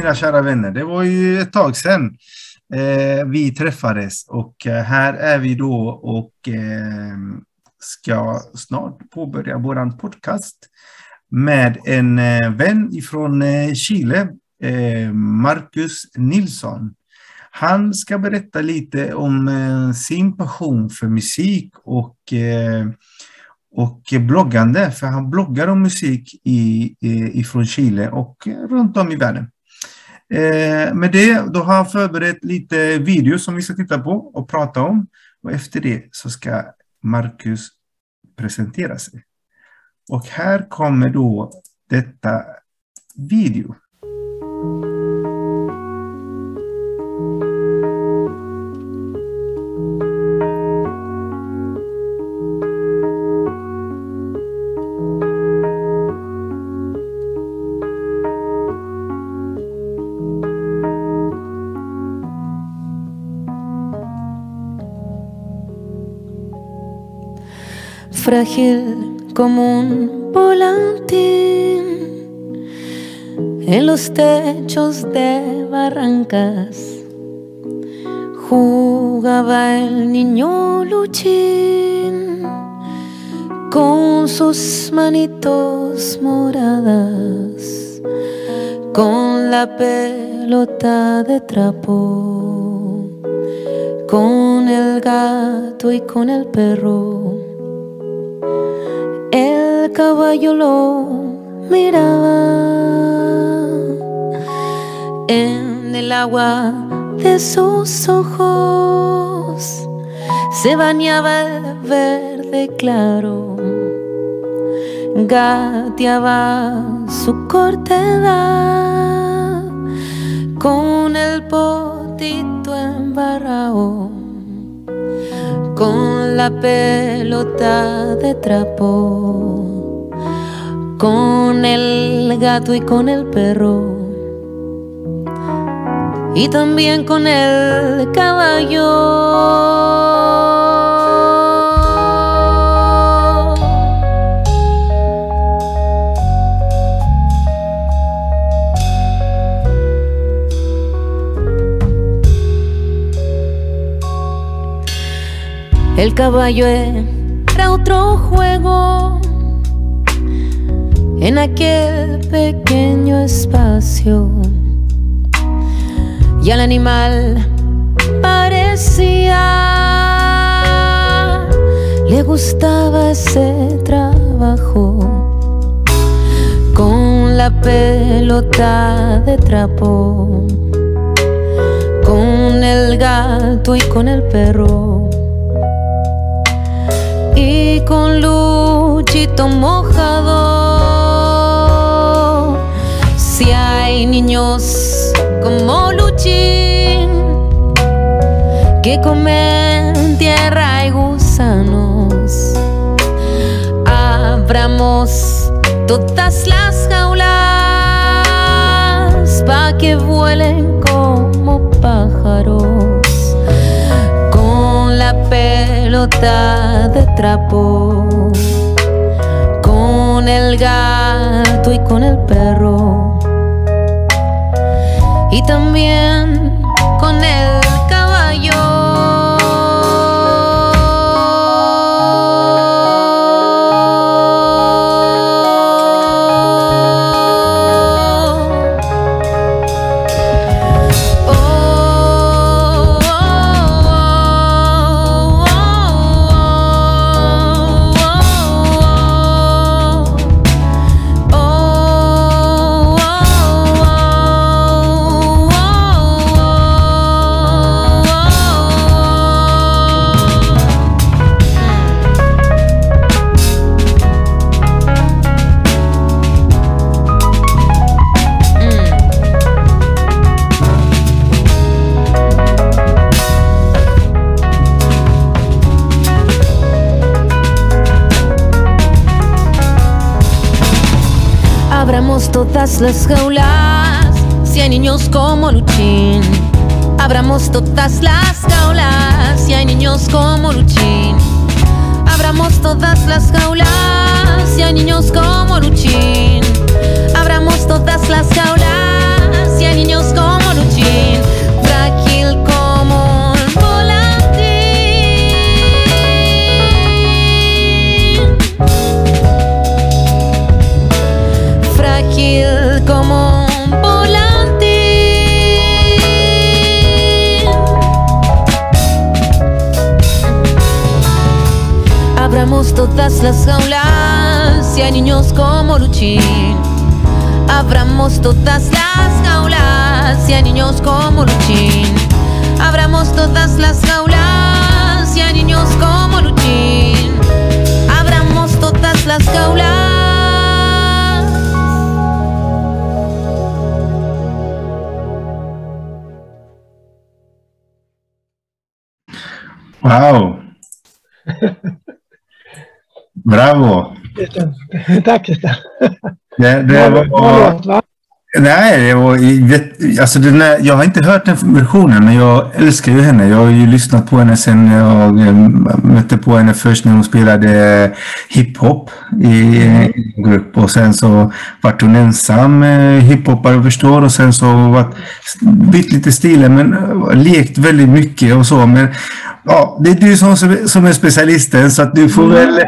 mina kära vänner. Det var ju ett tag sedan eh, vi träffades och eh, här är vi då och eh, ska snart påbörja vår podcast med en eh, vän ifrån eh, Chile, eh, Marcus Nilsson. Han ska berätta lite om eh, sin passion för musik och eh, och bloggande, för han bloggar om musik i, ifrån Chile och runt om i världen. Eh, med det, då har jag förberett lite videos som vi ska titta på och prata om. Och efter det så ska Marcus presentera sig. Och här kommer då detta video. Frágil como un volantín en los techos de barrancas. Jugaba el niño Luchín con sus manitos moradas, con la pelota de trapo, con el gato y con el perro el caballo lo miraba en el agua de sus ojos. Se bañaba el verde claro, gateaba su cortedad con el potito embarrado con la pelota de trapo, con el gato y con el perro, y también con el caballo. El caballo era otro juego en aquel pequeño espacio. Y al animal parecía le gustaba ese trabajo con la pelota de trapo, con el gato y con el perro y con Luchito mojado. Si hay niños como Luchín que comen tierra y gusanos, abramos todas las jaulas para que vuelen como pájaros pelota de trapo, con el gato y con el perro, y también con el las jaulas, si hay niños como Luchín. Abramos todas las jaulas, si hay niños como Luchín. Abramos todas las jaulas, si hay niños como Luchín. Abramos todas las jaulas, y hay niños como Luchín, frágil como un Abramos todas las jaulas y hay niños como Luchín. Abramos todas las jaulas y hay niños como Luchín. Abramos todas las jaulas y hay niños como Luchín. Abramos todas las jaulas. Wow! Bravo! Tack Christer. Det, det Bra- var, bra låt, va? nej, det var, jätte- alltså den här, jag har inte hört den versionen, men jag älskar ju henne. Jag har ju lyssnat på henne sen jag eh, mötte på henne först när hon spelade hiphop i en grupp och sen så vart hon ensam eh, hiphoppare förstår och sen så vart bytt lite stilar men eh, lekt väldigt mycket och så. Men ja, det är du som, som är specialisten så att du får väl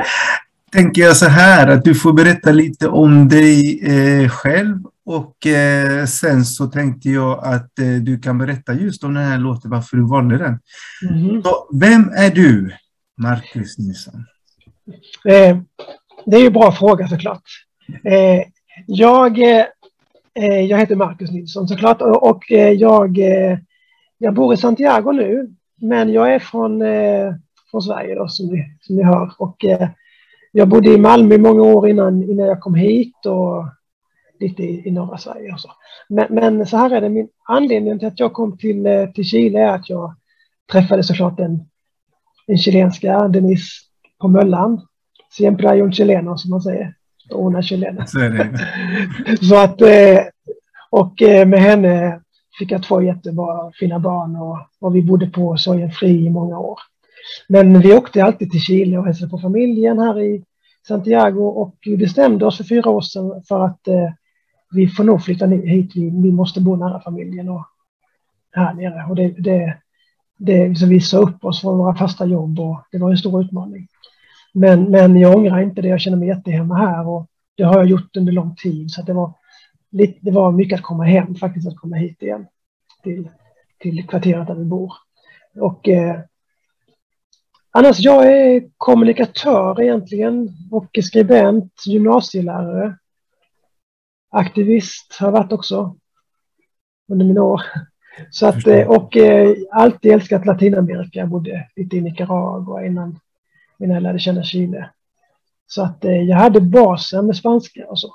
tänker jag så här att du får berätta lite om dig eh, själv och eh, sen så tänkte jag att eh, du kan berätta just om den här låten, varför du valde den. Mhm. Så, vem är du, Marcus Nilsson? Eh, det är ju en bra fråga såklart. Eh, jag, eh, jag heter Marcus Nilsson såklart och, och jag, jag bor i Santiago nu. Men jag är från, eh, från Sverige då, som ni, som ni hör. Och, eh, jag bodde i Malmö många år innan, innan jag kom hit och lite i, i norra Sverige och så. Men, men så här är det, min anledning till att jag kom till, eh, till Chile är att jag träffade såklart en, en chilenska, Denise på Möllan. Siempre hay un chileno som man säger. Är chilena. Så. Så att, eh, och eh, med henne fick jag två jättebra fina barn och, och vi bodde på Sorgenfri i många år. Men vi åkte alltid till Chile och hälsade på familjen här i Santiago och vi bestämde oss för fyra år sedan för att eh, vi får nog flytta hit. Vi, vi måste bo nära familjen och här nere. Och det, det, det, så vi sa upp oss från våra fasta jobb och det var en stor utmaning. Men, men jag ångrar inte det. Jag känner mig jättehemma här och det har jag gjort under lång tid. Så att det, var, lite, det var mycket att komma hem faktiskt, att komma hit igen till, till kvarteret där vi bor. Och eh, annars, jag är kommunikatör egentligen och skribent, gymnasielärare, aktivist har jag varit också under mina år. Så att, eh, och eh, alltid älskat Latinamerika. Jag bodde lite i Nicaragua innan, innan jag lärde känna Chile. Så att eh, jag hade basen med spanska och så.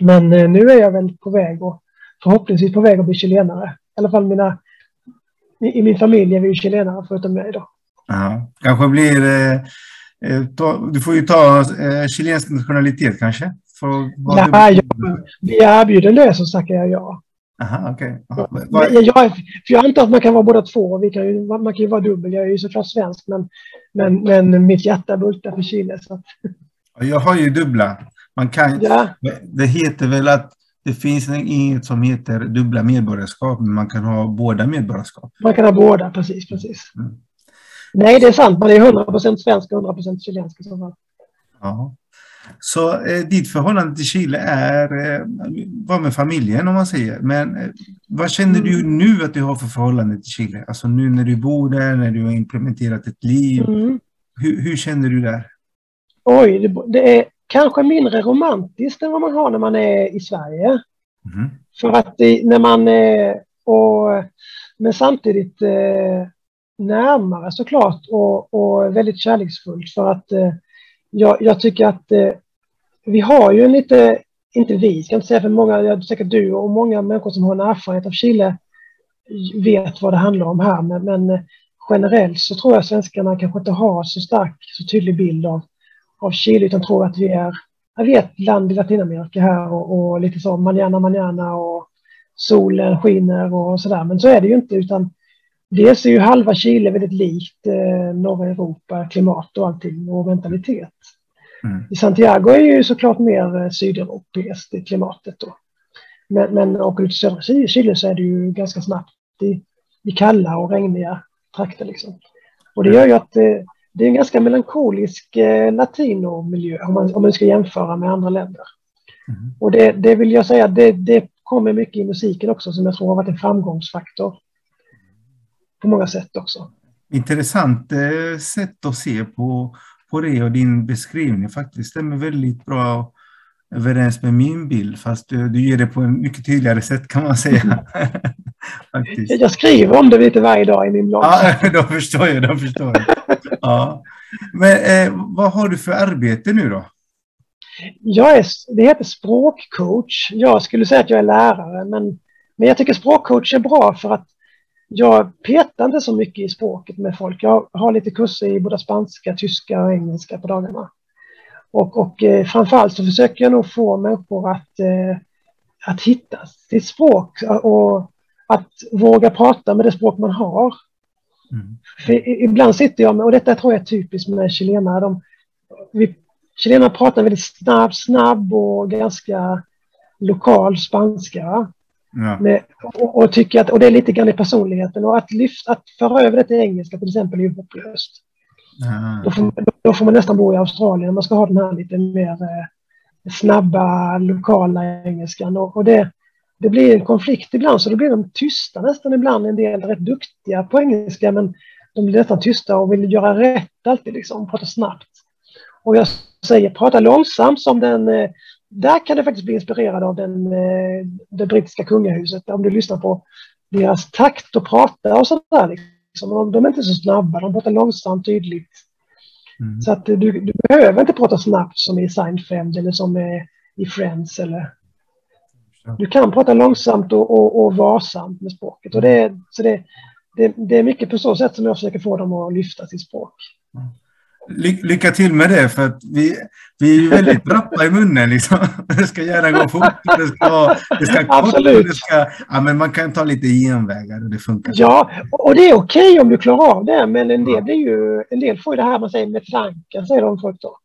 Men eh, nu är jag väl på väg och förhoppningsvis på väg att bli chilenare. I alla fall mina, i, min familj är vi ju chilenare förutom mig då. Ja, kanske blir... Eh, eh, ta, du får ju ta eh, chilensk nationalitet kanske? För, Ja, du- jag, blir erbjuden det så tackar jag ja. Aha, Men vad- Jag, jag, för jag antar att man kan vara båda två. Vi kan ju, man kan ju vara dubbel. Jag är ju såklart svensk men, men, men mitt hjärta bultar för Chile. Så att, Jag har ju dubbla. Man kan, ja, Det heter väl att det finns inget som heter dubbla medborgarskap, men man kan ha båda medborgarskap. man kan ha båda, precis. precis. Mm. Nej, det är sant. Man är 100% svensk och 100% chilensk i så fall. Ja. Så eh, ditt förhållande till Chile är eh, var med familjen om man säger. Men eh, vad känner du nu att du har för förhållande till Chile? Alltså nu när du bor där, när du har implementerat ett liv. Mm. Hur, hur känner du där? Oj, det, det är kanske mindre romantiskt än vad man har när man är i Sverige. Mhm. För att det, när man är och, men samtidigt eh, närmare såklart och, och väldigt kärleksfullt för att eh, jag, jag tycker att eh, vi har ju en lite, inte vi, ska inte säga för många, jag säkert du och många människor som har en erfarenhet av Chile vet vad det handlar om här, men, men eh, generellt så tror jag svenskarna kanske inte har så stark, så tydlig bild av, av Chile utan tror att vi är, jag vet, land i Latinamerika här och, och lite så manana manana och solen skiner och sådär. Men så är det ju inte utan dels är ju halva Chile väldigt likt eh, norra Europa, klimat och allting och mentalitet. Mm. I Santiago är ju såklart mer eh, sydeuropeiskt i klimatet då. Men, men åker du till södra Chile så är det ju ganska snabbt i, i kalla och regniga trakter. Liksom. Och det gör ju att det, det är en ganska melankolisk eh, latinomiljö om man, om man ska jämföra med andra länder. Mm. Och det, det vill jag säga, det, det kommer mycket i musiken också som jag tror har varit en framgångsfaktor. På många sätt också. Intressant eh, sätt att se på, på det och din beskrivning faktiskt stämmer väldigt bra överens med min bild, fast du, du ger det på ett mycket tydligare sätt kan man säga. jag skriver om det lite varje dag i min blogg. Ja, då förstår jag. Då förstår jag. Ja. Men eh, vad har du för arbete nu då? Jag är, det heter språkcoach. Jag skulle säga att jag är lärare, men, men jag tycker språkcoach är bra för att jag petar inte så mycket i språket med folk. Jag har lite kurser i både spanska, tyska och engelska på dagarna. Och, och eh, framförallt så försöker jag nog få människor att, eh, att hitta sitt språk och att våga prata med det språk man har. Mm. För ibland sitter jag med, och detta tror jag är typiskt med chilenare, de, vi, chilenare pratar väldigt snabb, snabb och ganska lokal spanska. Ja. Med, och, och, tycker att, och det är lite grann i personligheten och att, lyfta, att föra över det till engelska till exempel är ju hopplöst. Ah. Då, får, då får man nästan bo i Australien om man ska ha den här lite mer eh, snabba lokala engelskan. Och, och, det, det blir en konflikt ibland så då blir de tysta nästan ibland. En del rätt duktiga på engelska men de blir nästan tysta och vill göra rätt alltid liksom, prata snabbt. Och jag säger prata långsamt som den eh, där kan du faktiskt bli inspirerad av den, eh, det brittiska kungahuset. Om du lyssnar på deras takt och prata och sådär. Liksom. De är inte så snabba, de pratar långsamt, tydligt. Mm. Så att du, du behöver inte prata snabbt som i Seinfeld eller som i Friends. Eller. Du kan prata långsamt och, och, och varsamt med språket. Och det, så det, det, det, är mycket på så sätt som jag försöker få dem att lyfta sitt språk. Mm. Ly lycka till med det, för att vi, vi är ju väldigt rappa i munnen. Liksom. Det ska gärna gå fort, det ska, det ska Absolut. det ska, ja, men man kan ta lite genvägar och det funkar. Ja, och det är okej okay om du klarar av det, men en del, blir ju, en del får ju det här man säger med flanken, säger de folk då.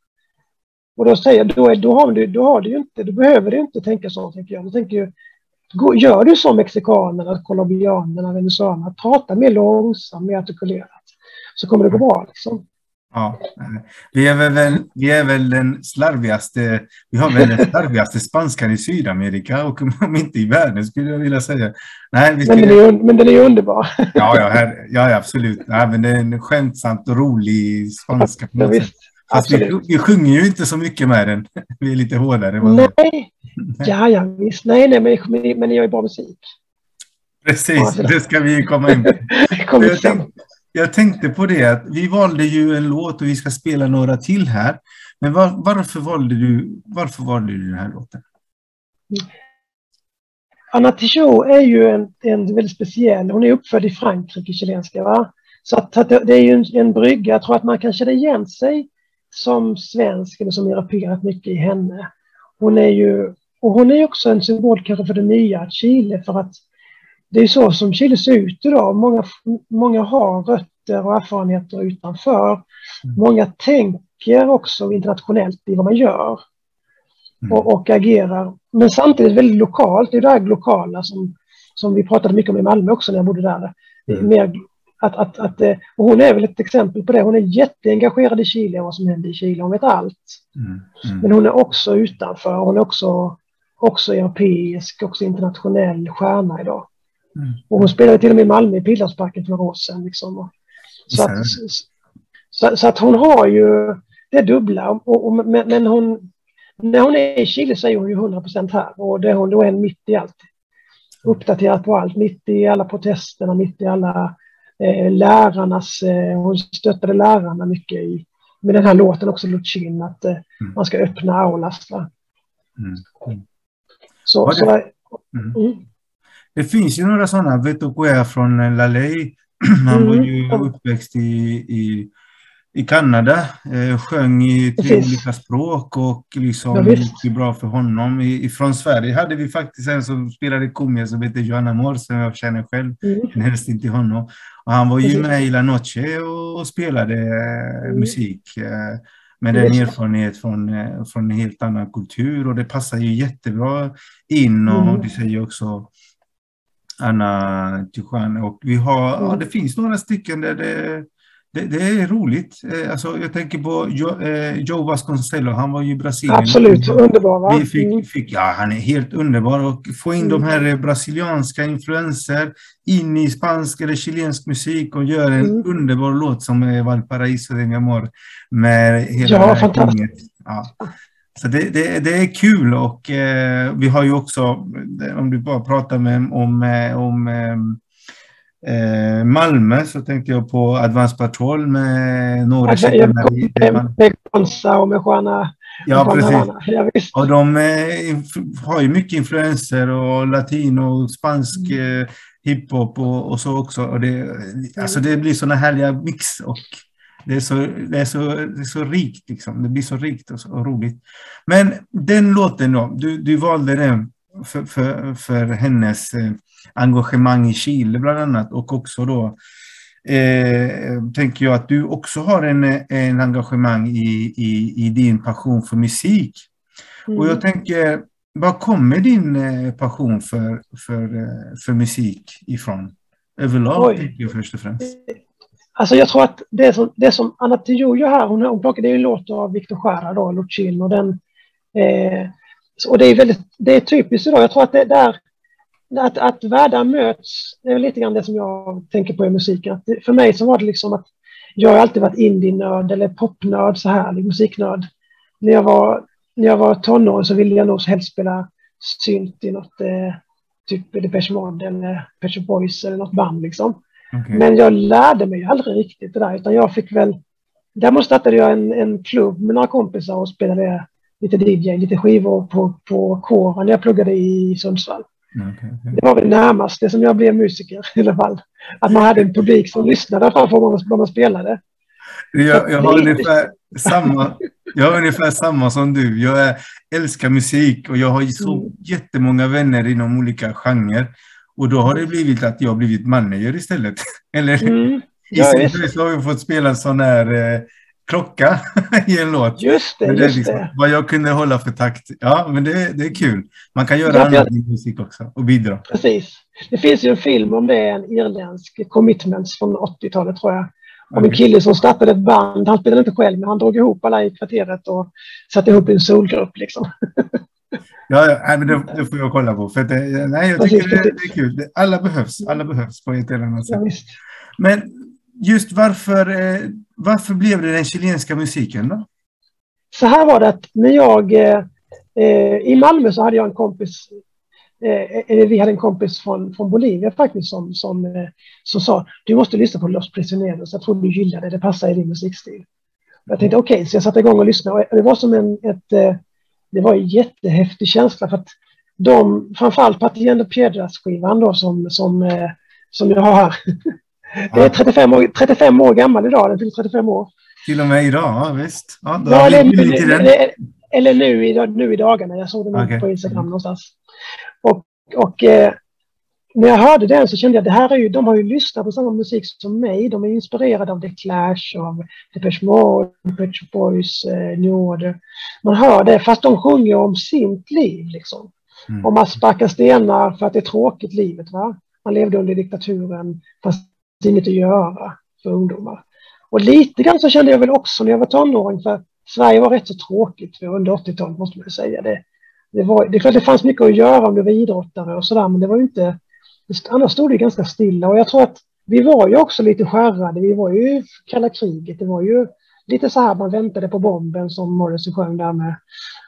Och då säger då, är, då, har du, då har du inte, du behöver du inte tänka så, tänker jag. Då tänker jag gör du som mexikanerna, colombianerna, venezuelanerna, prata mer långsamt, mer artikulerat, så kommer det gå bra. Liksom. Ja, vi är väl, vi är väl den slarvigaste, vi har väl den slarvigaste spanskan i Sydamerika och om inte i världen skulle jag vilja säga. Nej, vi skulle... men, den är, men den är underbar. Ja, ja, här, ja absolut. Ja, men det är en skämtsamt och rolig spanska. Ja, sätt. Fast vi, vi sjunger ju inte så mycket med den. Vi är lite hårdare. Nej, ja, ja visst. Nej, nej, men, men gör ju bra musik. Precis, det ska vi komma in på. jag, tänkte, jag tänkte på det att vi valde ju en låt och vi ska spela några till här. Men var, varför, valde du, varför valde du den här låten? Anna Tijoux är ju en, en väldigt speciell, hon är uppfödd i Frankrike, chilenska. Va? Så att, att det, är ju en, en brygga, jag tror att man kan känna igen sig som svensk eller som europeer mycket i henne. Hon är ju, och hon är också en symbol kanske för det nya Chile för att det är så som Chile ser ut idag. Många, många har rötter och erfarenheter utanför. Mm. Många tänker också internationellt i vad man gör mm. och, och, agerar. Men samtidigt väldigt lokalt. Det är det här lokala som, som vi pratade mycket om i Malmö också när jag bodde där. Mm. Mer att, att, att, eh, och hon är väl ett exempel på det. Hon är jätteengagerad i Chile och vad som händer i Chile. Hon vet allt. Mm. Mm. Men hon är också utanför. Hon är också, också europeisk, också internationell stjärna idag. Mm. Och hon spelade till och med i Malmö i Pildammsparken för några år sedan. Liksom. Så, att, så, så, att hon har ju det dubbla. Och, och, men hon, när hon är i Chile så är hon ju 100 procent här och det, hon, då är hon mitt i allt. Uppdaterad på allt, mitt i alla protesterna, mitt i alla eh, lärarnas, eh, hon stöttade lärarna mycket i, med den här låten också, Luchin, att eh, mm. man ska öppna aulas. Mm. Mm. Så, så, mm. Det finns ju några sådana. Vetokoya från Lalej. Han var ju mm. uppväxt i, i, i Kanada. Eh, sjöng i tre olika språk och liksom ja, gick bra för honom. I, från Sverige hade vi faktiskt en som spelade kumia som heter Johanna Mor som jag känner själv. Mm. En hälsning till honom. Och han var ju med i La Noche och, och spelade mm. musik. Eh, med den erfarenhet från, eh, från en helt annan kultur och det passar ju jättebra in och mm. du säger också Anna Tuchan och vi har, mm. ja, det finns några stycken där det det, det, är roligt. Eh, alltså, jag tänker på Joe, eh, Joe Vasconcello, han var ju i Brasilien. Absolut, underbar va? Vi fick, mm. fick, ja, han är helt underbar och få in mm. de här brasilianska influenser in i spansk eller chilensk musik och göra en mm. underbar låt som Valparaiso de mi amor. Med hela ja, fantastiskt. Ja. Så det, det, det, är kul och eh, vi har ju också, om du bara pratar med, om, om eh, Eh, Malmö så tänkte jag på Advance Patrol med några alltså, med, med Gonza och med Juana. Ja, precis. Ja, och de eh, har ju mycket influenser och latino, spansk mm. eh, hiphop och, och, så också. Och det, alltså det blir sådana härliga mix och det är så, det är så, det är så rikt. Liksom. Det blir så rikt och, så, och roligt. Men den låten då, du, du valde den för, för, för hennes eh, engagemang i Chile bland annat och också då eh, tänker jag att du också har en, en engagemang i, i, i din passion för musik. Mm. Och jag tänker, var kommer din eh, passion för, för, eh, för musik ifrån? Överlag, Oj. tänker jag först och främst. Alltså jag tror att det som, det som Anna Tijojo här, hon, hon är en låt av Victor Jara då, Lucin, och den eh, och det är väldigt, det är typiskt idag. Jag tror att det där att, att världar möts, det är lite grann det som jag tänker på i musiken. Att det, för mig så var det liksom att jag har alltid varit indie-nörd eller popnörd, så här, musiknörd. När jag var, när jag var tonåring så ville jag nog helst spela synt i något, eh, typ Depeche Mode eller Pet Shop Boys eller något band liksom. Okay. Men jag lärde mig aldrig riktigt det där, utan jag fick väl... Däremot startade jag en, en klubb med några kompisar och spelade lite DJ, lite skivor på, på kåren när jag pluggade i Sundsvall. Okay, okay. Det var väl närmast det som jag blev musiker i alla fall. Att man hade en publik som lyssnade framför vad man spelade. Jag, jag, har ungefär samma, jag har ungefär samma som du. Jag är, älskar musik och jag har så mm. jättemånga vänner inom olika genrer. Och då har det blivit att jag blivit manager istället. Eller mm. ja, så har vi fått spela sån här eh, klocka i en låt. Just det, det just liksom, det. Vad jag kunde hålla för takt. Ja, men det, det är kul. Man kan göra ja, annat i musik också och bidra. Precis. Det finns ju en film om det, en irländsk commitments från 80-talet tror jag. Om en kille som startade ett band. Han spelade inte själv, men han drog ihop alla i kvarteret och satte ihop en solgrupp liksom. Ja, ja men det, det, får jag kolla på. För det, nej, jag tycker det, det, är kul. Alla behövs. Alla behövs på ett eller annat sätt. Men just varför, eh, varför blev det den chilenska musiken då? Så här var det att när jag eh, eh i Malmö så hade jag en kompis eh, vi hade en kompis från, från Bolivia faktiskt som, som, eh, som sa du måste lyssna på Los Prisioneros, jag tror du gillar det, det passar i din musikstil. Jag tänkte okej, okay, så jag satte igång och lyssnade och det var som en, ett, eh, det var en jättehäftig känsla för att de, framförallt Patiendo Piedras-skivan då som, som, som jag har här, Det är 35 år, 35 år gammal idag, den fyller 35 år. Till och med idag, ja visst. Ja, ja, eller, eller, eller nu, i, nu i dagarna, jag såg den okay. på Instagram någonstans. Och, och eh, när jag hörde den så kände jag att det här är ju, de har ju lyssnat på samma musik som mig. De är inspirerade av The Clash, av Depeche Mode, Pet Boys, eh, New Order. Man hör det, fast de sjunger om sitt liv liksom. Mm. Om att sparka stenar för att det är tråkigt livet. Va? Man levde under diktaturen, fast inget att göra för ungdomar. Och lite grann så kände jag väl också när jag var tonåring, för Sverige var rätt så tråkigt under 80-talet måste man säga. Det, det, var, det, det fanns mycket att göra om du var idrottare och sådär, men det var ju inte... Annars stod det ganska stilla och jag tror att vi var ju också lite skärrade. Vi var ju kalla kriget. Det var ju lite så här man väntade på bomben som Morrissey sjöng där med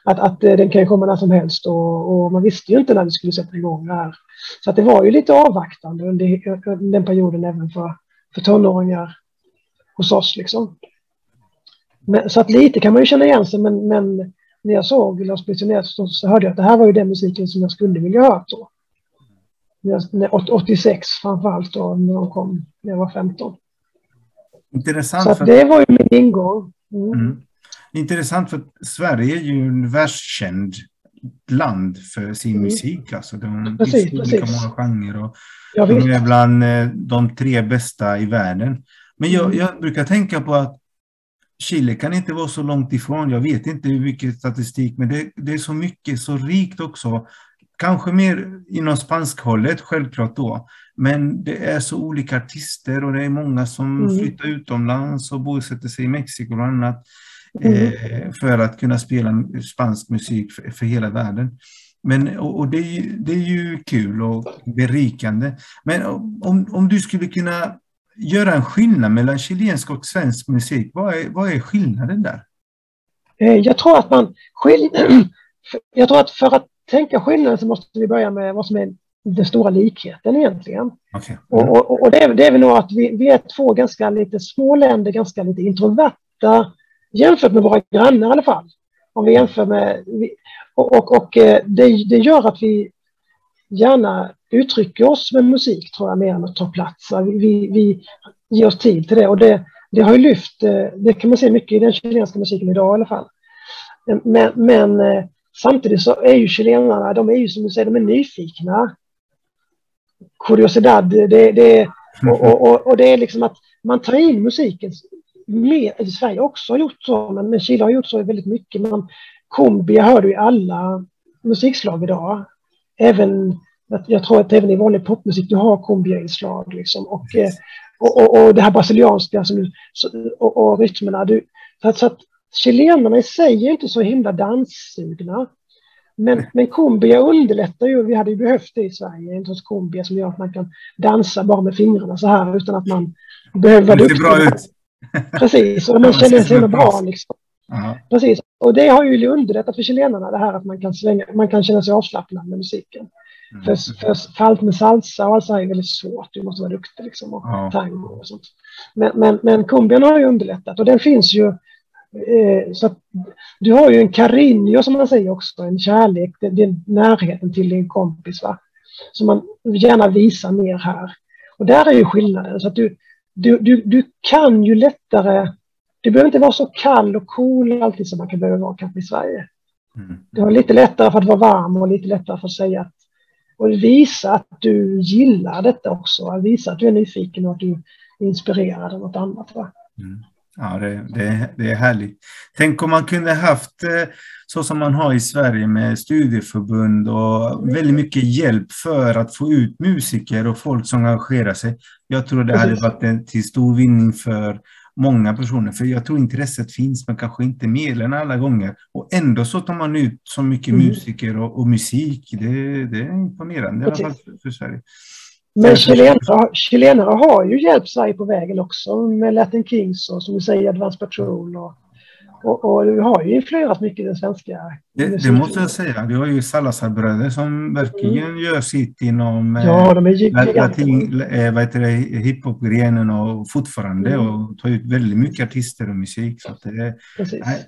att, att eh, den kan komma när som helst och, och, man visste ju inte när vi skulle sätta igång det här. Så att det var ju lite avvaktande under den perioden även för, för tonåringar hos oss liksom. Men, så att lite kan man ju känna igen sig men, men när jag såg Lars Prisioneros så, hörde jag att det här var ju den musiken som jag skulle vilja ha då. 86 framförallt då när de kom när jag var 15. Intressant. Så att det var ju min ingång. Mm. Mm. Intressant för Sverige är ju en världskänd land för sin mm. musik. Alltså de precis, olika många genrer och ja, de är bland eh, de tre bästa i världen. Men jag, mm. jag brukar tänka på att Chile kan inte vara så långt ifrån. Jag vet inte hur mycket statistik, men det, det är så mycket, så rikt också. Kanske mer inom spanskhållet, självklart då. Men det är så olika artister och det är många som Mm. flyttar utomlands och bosätter sig i Mexiko och annat. Mm. Eh, för att kunna spela spansk musik för, för hela världen. Men, och, och det, är ju, det är ju kul och berikande. Men om, om du skulle kunna göra en skillnad mellan chilensk och svensk musik, vad är, vad är skillnaden där? Eh, Jag tror att man skil... Jag tror att för att tänka skillnaden så måste vi börja med vad som är den stora likheten egentligen. Okay. Och, och, och det, är, det är väl nog att vi, vi är två ganska lite små länder, ganska lite introverta jämfört med våra grannar i alla fall. Om vi jämför med... Och, och, och eh, det, det gör att vi gärna uttrycker oss med musik, tror jag, mer än att ta plats. Vi, vi, vi ger oss tid till det och det, det har ju lyft, eh, det kan man se mycket i den chilenska musiken idag i alla fall. Men, men eh, samtidigt så är ju chilenarna, de är ju som du säger, de är nyfikna. Curiosidad, det, det, och, och, och, och det är liksom att man tar in musiken mer, Sverige också har gjort så, men, men Chile har gjort så väldigt mycket. Man, cumbia hör du i alla musikslag idag. Även, jag- tror att även i vanlig popmusik du har cumbia-inslag liksom. Och, eh, och, och, och det här brasilianska som, och, och rytmerna. Du, så, att, så att chilenarna i sig är inte så himla danssugna. Men, men cumbia underlättar ju. Vi hade ju behövt det i Sverige. En sorts cumbia som gör att man kan dansa bara med fingrarna så här utan att man behöver vara Det ser bra duktig. ut. Precis, och man känner sig bra liksom. Ja. Precis. Och det har ju underlättat för chilenarna det här att man kan, svänga, man kan känna sig avslappnad med musiken. Mm. För, för, för allt med salsa och allt så är väldigt svårt. Du måste vara duktig liksom. Och Ja. tango och sånt. Men, men, men cumbian har ju underlättat och den finns ju. Eh, så att, du har ju en cariño som man säger också, en kärlek, det är närheten till din kompis va. Som man gärna visar mer här. Och där är ju skillnaden. Så att du, du, du, du kan ju lättare, du behöver inte vara så kall och cool alltid som man kan behöva vara kanske i Sverige. Mm. Det var lite lättare för att vara varm och lite lättare för att säga att och visa att du gillar detta också. Visa att du är nyfiken och att du är inspirerad av något annat. Va? Mm. Ja, det, det, det är härligt. Tänk om man kunde haft eh, så som man har i Sverige med studieförbund och väldigt mycket hjälp för att få ut musiker och folk som engagerar sig. Jag tror det hade varit en till stor vinning för många personer, för jag tror intresset finns, men kanske inte medlen alla gånger. Och ändå så tar man ut så mycket Mm. musiker och, och musik. Det, det är imponerande i alla fall för Sverige. Men chilenare, chilenare har ju hjälpt Sverige på vägen också med Latin Kings och som du säger Advance Patrol. Och, och, och du har ju influerat mycket den svenska Det, det måste jag säga. Vi har ju Salazar-bröder som verkligen gör sitt inom eh, Ja, de är latin, eh, vad heter det, hiphop-grenen och fortfarande Mm. och tar ut väldigt mycket artister och musik. Så det,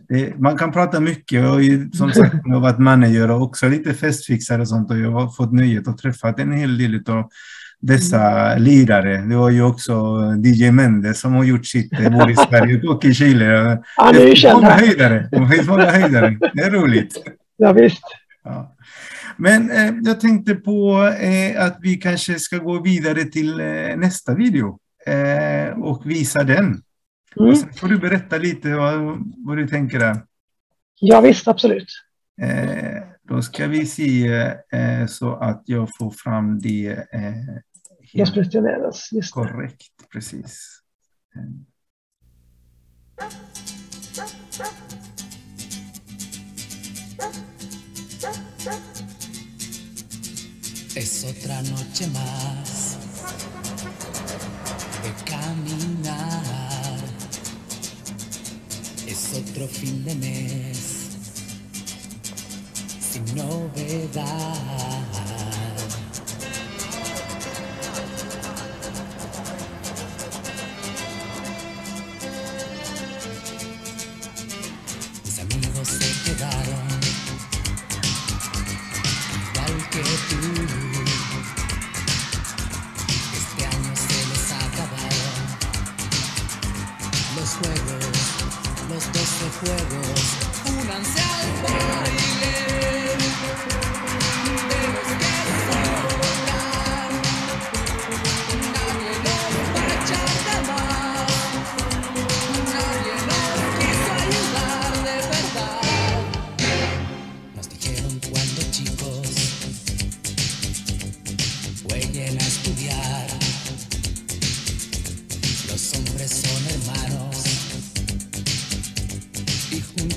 det, man kan prata mycket och som sagt, jag har varit manager och också lite festfixare och sånt och jag har fått nöjet att träffa en hel del av dessa lirare. Det var ju också DJ Mendes som har gjort sitt eh, både i Sverige och i Chile. Han är ju känd många höjdare. Det finns många höjdare. Det är roligt. Ja, visst. Ja. Men eh, jag tänkte på eh, att vi kanske ska gå vidare till eh, nästa video eh, och visa den. Mm. Och sen får du berätta lite vad, vad du tänker där. Ja, visst, absolut. Eh, då ska vi se så att jag får fram det Los. Just det. korrekt. Precis. Es otra noche más de caminar. Es otro fin de mes sin novedad.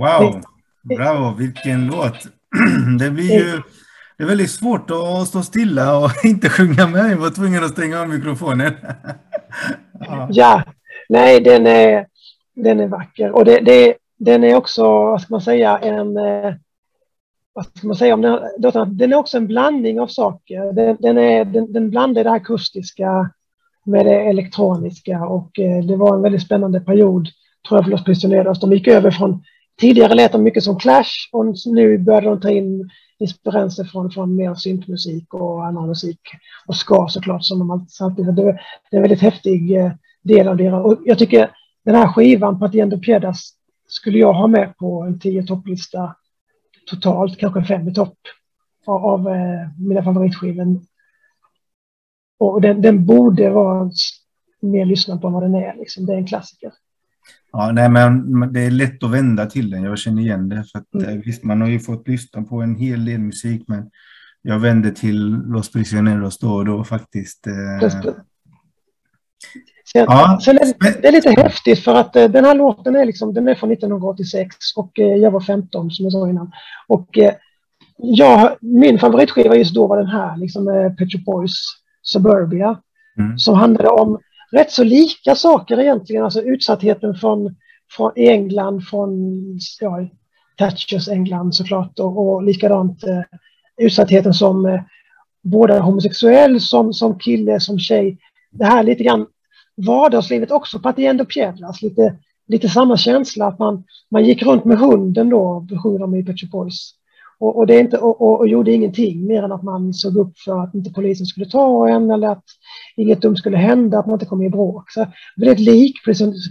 wow! Bravo, vilken låt! Det blir ju det är väldigt svårt att stå stilla och inte sjunga med. Jag var tvungen att stänga av mikrofonen. Ja. Ja, nej, den är, den är vacker. Och det, det, den är också, vad ska man säga, en... eh, Vad ska man säga om den? här? Den är också en blandning av saker. Den, den, är, den, den blandar det akustiska med det elektroniska och eh, det var en väldigt spännande period, tror jag, för Los Prisioneros. De gick över från tidigare lät de mycket som Clash och nu började de ta in inspiranser från, från mer syntmusik och annan musik. Och ska såklart som de alltid det, det är en väldigt häftig eh, del av det. Och jag tycker den här skivan, Patiendo Piedas, skulle jag ha med på en tio topplista totalt, kanske fem i topp av, av eh, mina favoritskivor. Och den, den borde vara mer lyssnad på än vad den är. Liksom. Det är en klassiker. Ja, nej, men det är lätt att vända till den. Jag känner igen det. För att, mm. Visst, man har ju fått lyssna på en hel del musik, men jag vände till Los Prisioneros då och då faktiskt. Eh... Ja. sen är det, det, är lite häftigt för att eh, den här låten är, liksom, den är från 1986 och eh, jag var 15 som jag sa innan. Och eh, jag, min favoritskiva just då var den här, liksom eh, Pet Boys Suburbia, mm. som handlade om rätt så lika saker egentligen, alltså utsattheten från, från England, från ja, Thatchers England såklart och, och likadant eh, utsattheten som eh, både homosexuell, som, som kille, som tjej. Det här lite grann vardagslivet också, på att det ändå Piedras, lite, lite samma känsla att man, man gick runt med hunden då, sjunger de i Pet Boys. Och, och, det inte, och, och, och, gjorde ingenting mer än att man såg upp för att inte polisen skulle ta en eller att inget dumt skulle hända, att man inte kom i bråk. Så väldigt lik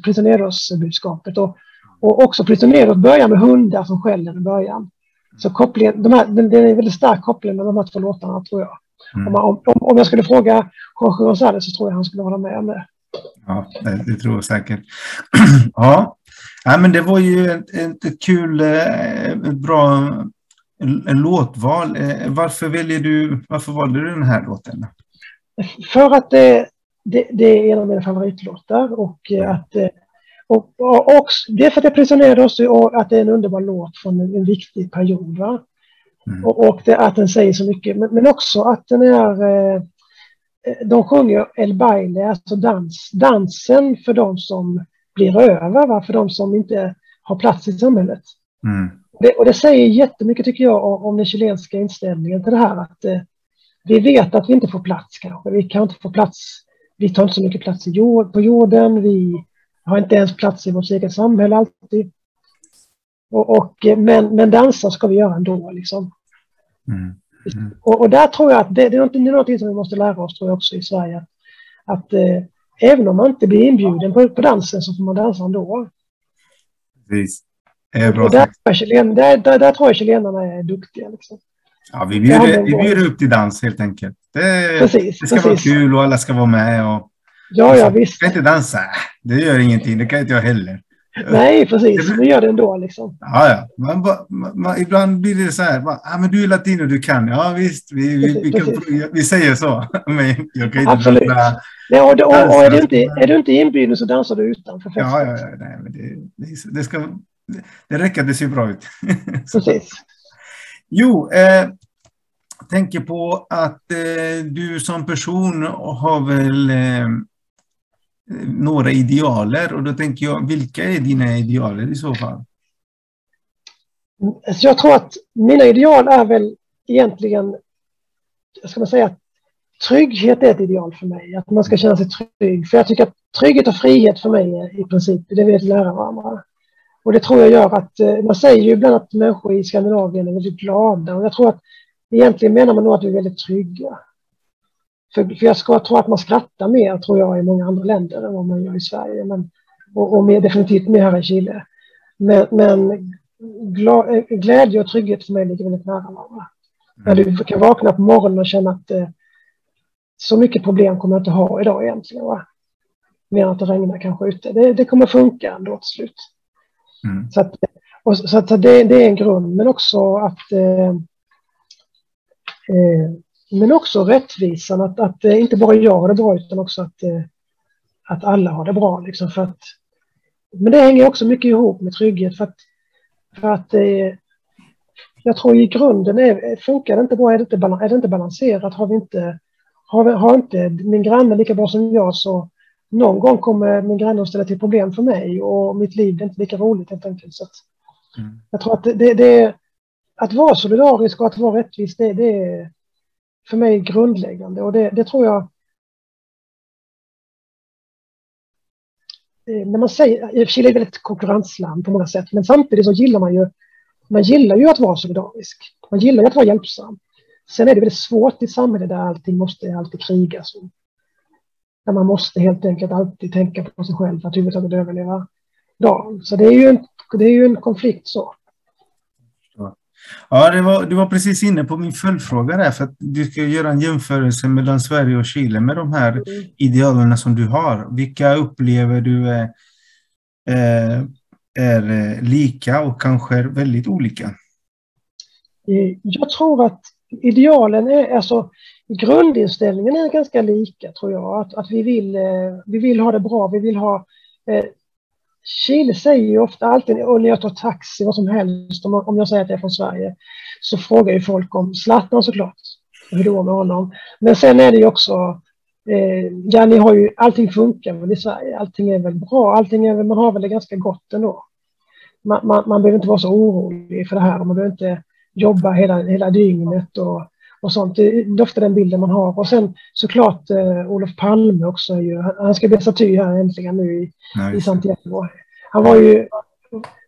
Prisioneros-budskapet. Och, och också Prisioneros börjar med hundar som skäller i början. Så kopplingen, de här, det är en väldigt stark koppling med de här två låtarna tror jag. Mm. Om, om, om, jag skulle fråga Jorge González så tror jag han skulle hålla med om det. Ja, det, det tror jag säkert. ja. ja, men det var ju ett, ett, ett kul, ett eh, bra låtval. Eh, varför väljer du, varför valde du den här låten? För att det, det, det är en av mina favoritlåtar och eh, att eh, och, och, och, det är för att det presenterar oss och att det är en underbar låt från en, en viktig period. Mm. Och, och det, att den säger så mycket, men, men också att den är... Eh, de sjunger El Baile, alltså dans, dansen för de som blir över, va? för de som inte har plats i samhället. Mm. Det, och det säger jättemycket tycker jag om, om den chilenska inställningen till det här att eh, vi vet att vi inte får plats kanske. Vi kan inte få plats. Vi tar inte så mycket plats i jord, på jorden. Vi har inte ens plats i vårt eget samhälle alltid. Och, och, eh, men, men dansa ska vi göra ändå. Liksom. Mm. Mm. Och, och, där tror jag att det, det, är något, det är något som vi måste lära oss tror jag också i Sverige. Att, att eh, även om man inte blir inbjuden på, på dansen så får man dansa ändå. Precis. Eh, bra och där, där, där, där, tror jag chilenarna är duktiga. Liksom. Ja, vi bjuder, vi bjuder upp till dans helt enkelt. Det, precis, det ska precis. vara kul och alla ska vara med. Och, ja, ja, visst. Kan inte dansa? Det gör ingenting. Det kan inte jag heller. Nej, precis. Vi gör det ändå. Liksom. Ja, ja. Man, man, man, ibland blir det så här. Man, ah, men du är latino, du kan. Ja, visst. Vi, vi, vi, kan, vi säger så. Men jag kan inte Absolut. Dansa, ja, och, och, och är, du inte, är du inte inbjuden så dansar du utanför festen. Ja, ja, ja. Nej, men det, det, det ska det räcker, det ser bra ut. Precis. jo, eh, tänker på att eh, du som person har väl eh, några idealer och då tänker jag, vilka är dina idealer i så fall? Alltså jag tror att mina ideal är väl egentligen, ska man säga, trygghet är ett ideal för mig. Att man ska känna sig trygg. För jag tycker att trygghet och frihet för mig är i princip, det vill lära varandra. Och det tror jag gör att, eh, man säger ju ibland att människor i Skandinavien är väldigt glada och jag tror att egentligen menar man nog att vi är väldigt trygga. För, för jag ska tro att man skrattar mer, tror jag, i många andra länder än vad man gör i Sverige. Men, och, och mer, definitivt mer här i Chile. Men, men eh, glädje och trygghet för mig ligger väldigt nära varandra. När du kan vakna på morgonen och känna att eh, så mycket problem kommer jag inte ha idag egentligen. Va? Mer att det regnar kanske ute. Det, det kommer funka ändå till slut. Mm. Så, att, och, så att det, det, är en grund, men också att eh, eh, men också rättvisan, att, att eh, inte bara jag har det bra utan också att, eh, att alla har det bra. Liksom, för att, men det hänger också mycket ihop med trygghet för att, för att eh, jag tror i grunden är, funkar det inte bra, är det inte, är det inte balanserat, har vi inte, har, vi, har inte min granne lika bra som jag så någon gång kommer min granne att ställa till problem för mig och mitt liv blir inte lika roligt helt enkelt. Så mm. Jag tror att det, det, att vara solidarisk och att vara rättvis, det, det är för mig grundläggande och det, det tror jag eh, när man säger, Chile är ett väldigt konkurrensland på många sätt, men samtidigt så gillar man ju, man gillar ju att vara solidarisk. Man gillar ju att vara hjälpsam. Sen är det väldigt svårt i ett samhälle där allting måste alltid krigas. Där man måste helt enkelt alltid tänka på sig själv för att överhuvudtaget överleva dagen. Så det är ju en, det är ju en konflikt så. Ja, det var, du var precis inne på min följdfråga där, för att du ska göra en jämförelse mellan Sverige och Chile med de här mm. idealerna som du har. Vilka upplever du är, är, är lika och kanske väldigt olika? Eh, jag tror att idealen är, alltså grundinställningen är ganska lika tror jag. Att, att vi, vill, eh, vi vill ha det bra, vi vill ha eh, Chile säger ju ofta alltid, och när jag tar taxi, vad som helst, om, om jag säger att jag är från Sverige, så frågar ju folk om Zlatan såklart, hur det går med honom. Men sen är det ju också, eh, ja ni har ju, allting funkar väl i Sverige, allting är väl bra, allting är väl, man har väl det ganska gott ändå. Man, man, man behöver inte vara så orolig för det här, man behöver inte jobba hela, hela dygnet och, och sånt. Det är ofta den bilden man har. Och sen såklart eh, Olof Palme också. Ju, han ska bli staty här äntligen nu i, nice. i Santiago. Han var ju,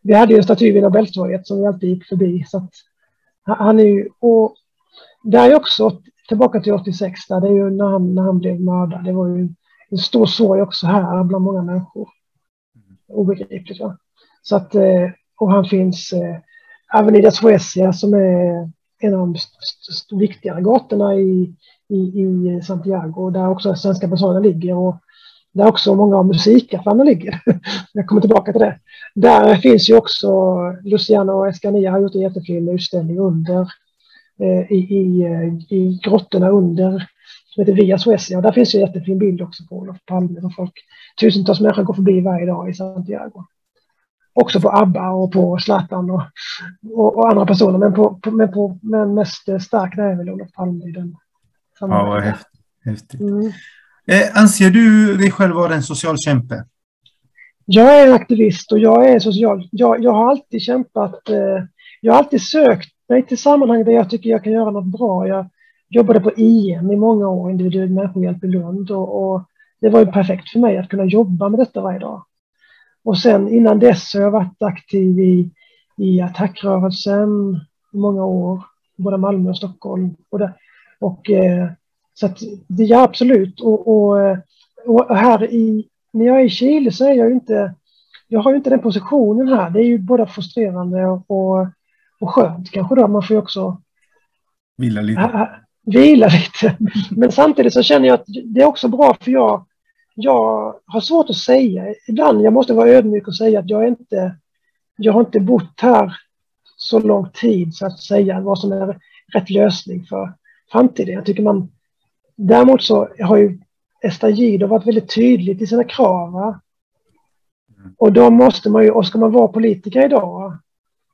vi hade ju en staty vid Nobeltorget som vi alltid gick förbi. Så att, han är ju, och där är också tillbaka till 86, där det är ju när han, när han blev mördad. Det var ju en stor sorg också här bland många människor. Obegripligt va. Så att, eh, och han finns eh, Avenida Suecia som är en av de viktigare gatorna i, i, i Santiago där också svenska ambassaden ligger och där också många av musikaffärerna ligger. Jag kommer tillbaka till det. Där finns ju också Luciano och Escanilla har gjort en jättefin utställning under eh, i, i, eh, i grottorna under som heter Via Suecia. Och där finns ju en jättefin bild också på Olof Palme och folk. Tusentals människor går förbi varje dag i Santiago också på ABBA och på Zlatan och, och, och, andra personer. Men, på, på, men, på, men mest stark är väl Olof Palme i den Ja, vad häftigt. häftigt. Mm. Eh, anser du dig själv vara en social kämpe? Jag är en aktivist och jag är social. Jag, jag har alltid kämpat. Eh, jag har alltid sökt mig till sammanhang där jag tycker jag kan göra något bra. Jag jobbade på IM i många år, individuell människohjälp i Lund och, och det var ju perfekt för mig att kunna jobba med detta varje dag. Och sen innan dess har jag varit aktiv i, i attackrörelsen i många år, både Malmö och Stockholm. Och, det, och eh, så att det är absolut. Och, och, och, här i, när jag är i Chile så är jag ju inte, jag har ju inte den positionen här. Det är ju både frustrerande och, och skönt kanske då. Man får ju också vila lite. vila lite. Men samtidigt så känner jag att det är också bra för jag jag har svårt att säga. Ibland jag måste vara ödmjuk och säga att jag inte, jag har inte bott här så lång tid så att säga vad som är rätt lösning för framtiden. Jag tycker man, däremot så har ju Estagido varit väldigt tydligt i sina krav. Va? Och då måste man ju, och ska man vara politiker idag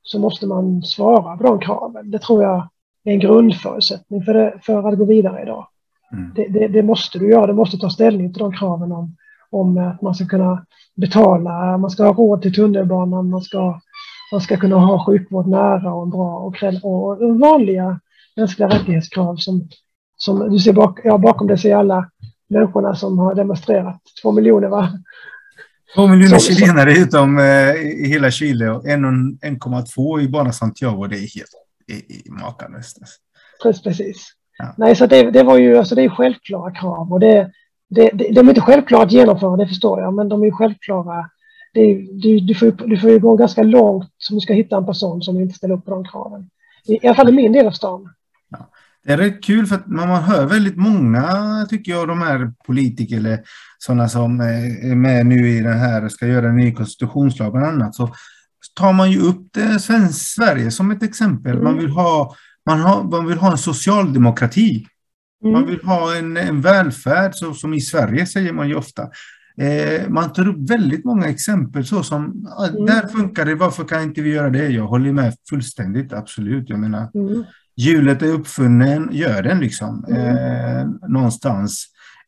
så måste man svara på de kraven. Det tror jag är en grundförutsättning för, det, för att gå vidare idag. Mm. Det, det, det, måste du göra. Du måste ta ställning till de kraven om, om att man ska kunna betala, man ska ha råd till tunnelbanan, man ska, man ska kunna ha sjukvård nära och bra och, och vanliga mänskliga rättighetskrav som, som du ser bak, ja, bakom det ser alla människorna som har demonstrerat. Två miljoner va? Två miljoner chilenare utom eh, i hela Chile och 1,2 i bara Santiago. Det är helt makalöst. Precis. Ja. Nej, så det, det, var ju alltså det är självklara krav och det, det, det, de är inte självklara att genomföra, det förstår jag, men de är självklara. Det, du, du, får, du får ju gå ganska långt om du ska hitta en person som inte ställer upp på de kraven. I, i alla fall i min del av stan. Ja. Det är rätt kul för att man hör väldigt många, tycker jag, de här politiker eller sådana som är med nu i den här, ska göra en ny konstitutionslag bland annat, så tar man ju upp det Sverige som ett exempel. Mm. Man vill ha man, har, man vill ha en socialdemokrati. Mm. Man vill ha en, en välfärd, så, som i Sverige säger man ju ofta. Eh, man tar upp väldigt många exempel så som, mm. där funkar det, varför kan inte vi göra det? Jag håller med fullständigt, absolut. Jag menar, mm. hjulet är uppfunnen, gör den liksom, mm. eh, någonstans.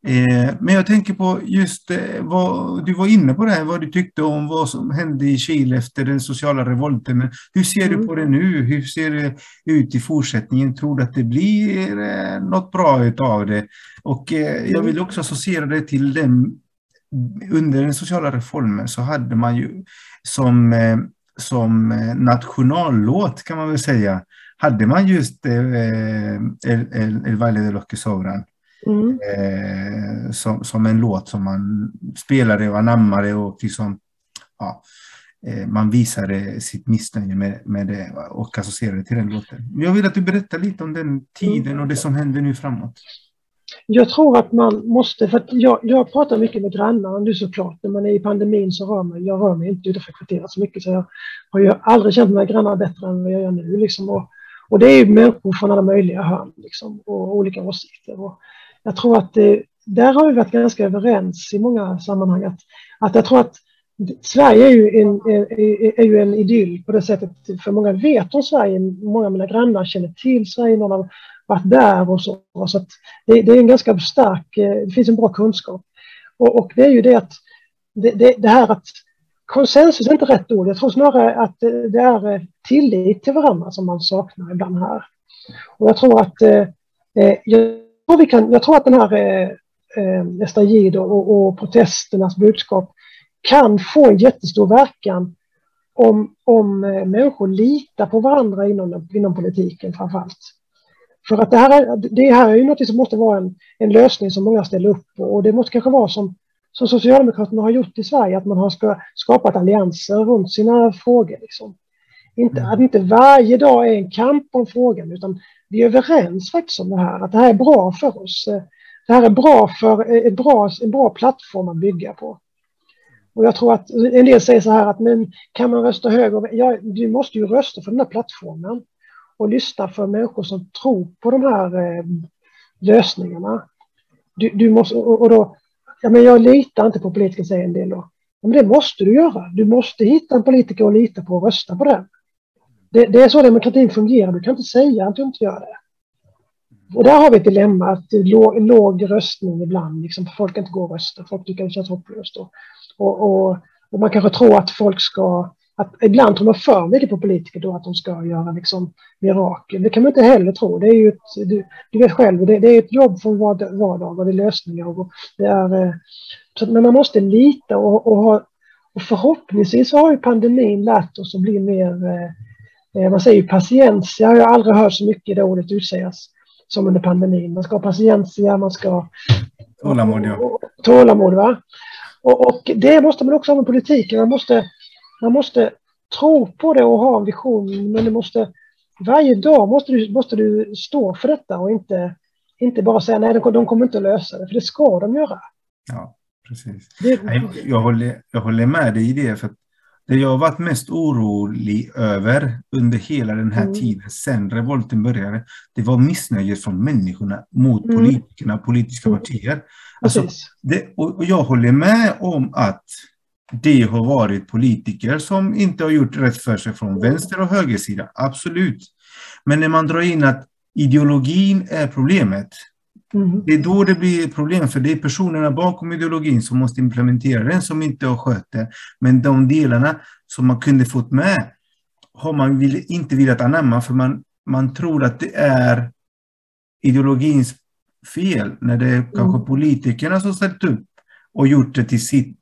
Eh, men jag tänker på just eh, vad du var inne på det här, vad du tyckte om vad som hände i Chile efter den sociala revolten. Hur ser mm. du på det nu? Hur ser det ut i fortsättningen? Tror du att det blir eh, något bra utav det? Och jag mm. vill också associera det till den under den sociala reformen så hade man ju som, som nationallåt kan man väl säga, hade man just El, El, El Valle de los que Sobran. Mm. Eh, som, som en låt som man spelade och anammade och liksom, ja, eh, man visade sitt missnöje med, med det och associerade till den låten. Jag vill att du berättar lite om den tiden och det som händer nu framåt. Jag tror att man måste, för jag, jag pratar mycket med grannar nu såklart. När man är i pandemin så rör man, jag rör mig inte utanför kvarteret så mycket så jag har ju aldrig känt mina grannar bättre än vad jag gör nu. Liksom. Och, och det är ju människor från alla möjliga hörn liksom, och olika åsikter. Och jag tror att det, där har vi varit ganska överens i många sammanhang. Att, att jag tror att Sverige är ju, en, är, är ju en idyll på det sättet, för många vet om Sverige, många av mina grannar känner till Sverige, någon har varit där och så. så att det, det, är en ganska stark, eh, det finns en bra kunskap. Och, och det är ju det att det, det, det, här att konsensus är inte rätt ord, jag tror snarare att det är eh, tillit till varandra som man saknar ibland här. Och jag tror att eh, eh jag tror, vi kan, jag tror att den här eh, eh Estagid och, och protesternas budskap kan få en jättestor verkan om, om eh, människor litar på varandra inom, inom politiken framförallt. För att det här, är, det här är ju något som måste vara en, en lösning som många ställer upp på och det måste kanske vara som, som Socialdemokraterna har gjort i Sverige, att man har skapat allianser runt sina frågor. Liksom. Inte, mm. Att inte varje dag är en kamp om frågan utan vi är överens faktiskt om det här, att det här är bra för oss. Det här är bra för ett bra, en bra plattform att bygga på. Och jag tror att en del säger så här att men kan man rösta höger? Ja, du måste ju rösta för den här plattformen och lyssna för människor som tror på de här eh, lösningarna. Du, du måste, och, och, då, ja men jag litar inte på politiker säger en del då. Men det måste du göra. Du måste hitta en politiker och lita på och rösta på den. Det, det är så demokratin fungerar. Du kan inte säga att du inte gör det. Och där har vi ett dilemma, att låg, låg röstning ibland, liksom, folk inte går och röstar, folk tycker det känns hopplöst. Och, och, och, man kanske tror att folk ska, att ibland tror man för mycket på politiker då att de ska göra liksom mirakel. Det kan man inte heller tro. Det är ju ett, du, du vet själv, det, det, är ett jobb från vardag och det är lösningar. Och det är, eh, så, men man måste lita och, och, ha, och förhoppningsvis har ju pandemin lärt oss att bli mer, eh man säger patiens, jag har aldrig hört så mycket det ordet utsägas som under pandemin. Man ska ha patientia, man ska... Tålamod, ja. Tålamod, va? Och, och, det måste man också ha med politiken. Man måste, man måste tro på det och ha en vision, men det måste, varje dag måste du, måste du stå för detta och inte, inte bara säga nej, de, de kommer inte att lösa det, för det ska de göra. Ja, precis. Det, jag, håller, jag håller med dig i det, för det jag har varit mest orolig över under hela den här mm. tiden, sedan revolten började, det var missnöjet från människorna mot mm. politikerna, politiska mm. partier. Alltså, det, och jag håller med om att det har varit politiker som inte har gjort rätt för sig från vänster och högersida, absolut. Men när man drar in att ideologin är problemet, mm. det är då det blir ett problem, för det är personerna bakom ideologin som måste implementera den som inte har skött det. Men de delarna som man kunde fått med har man inte velat anamma, för man, man tror att det är ideologins fel när det är mm. kanske politikerna som ställt upp och gjort det till, sitt,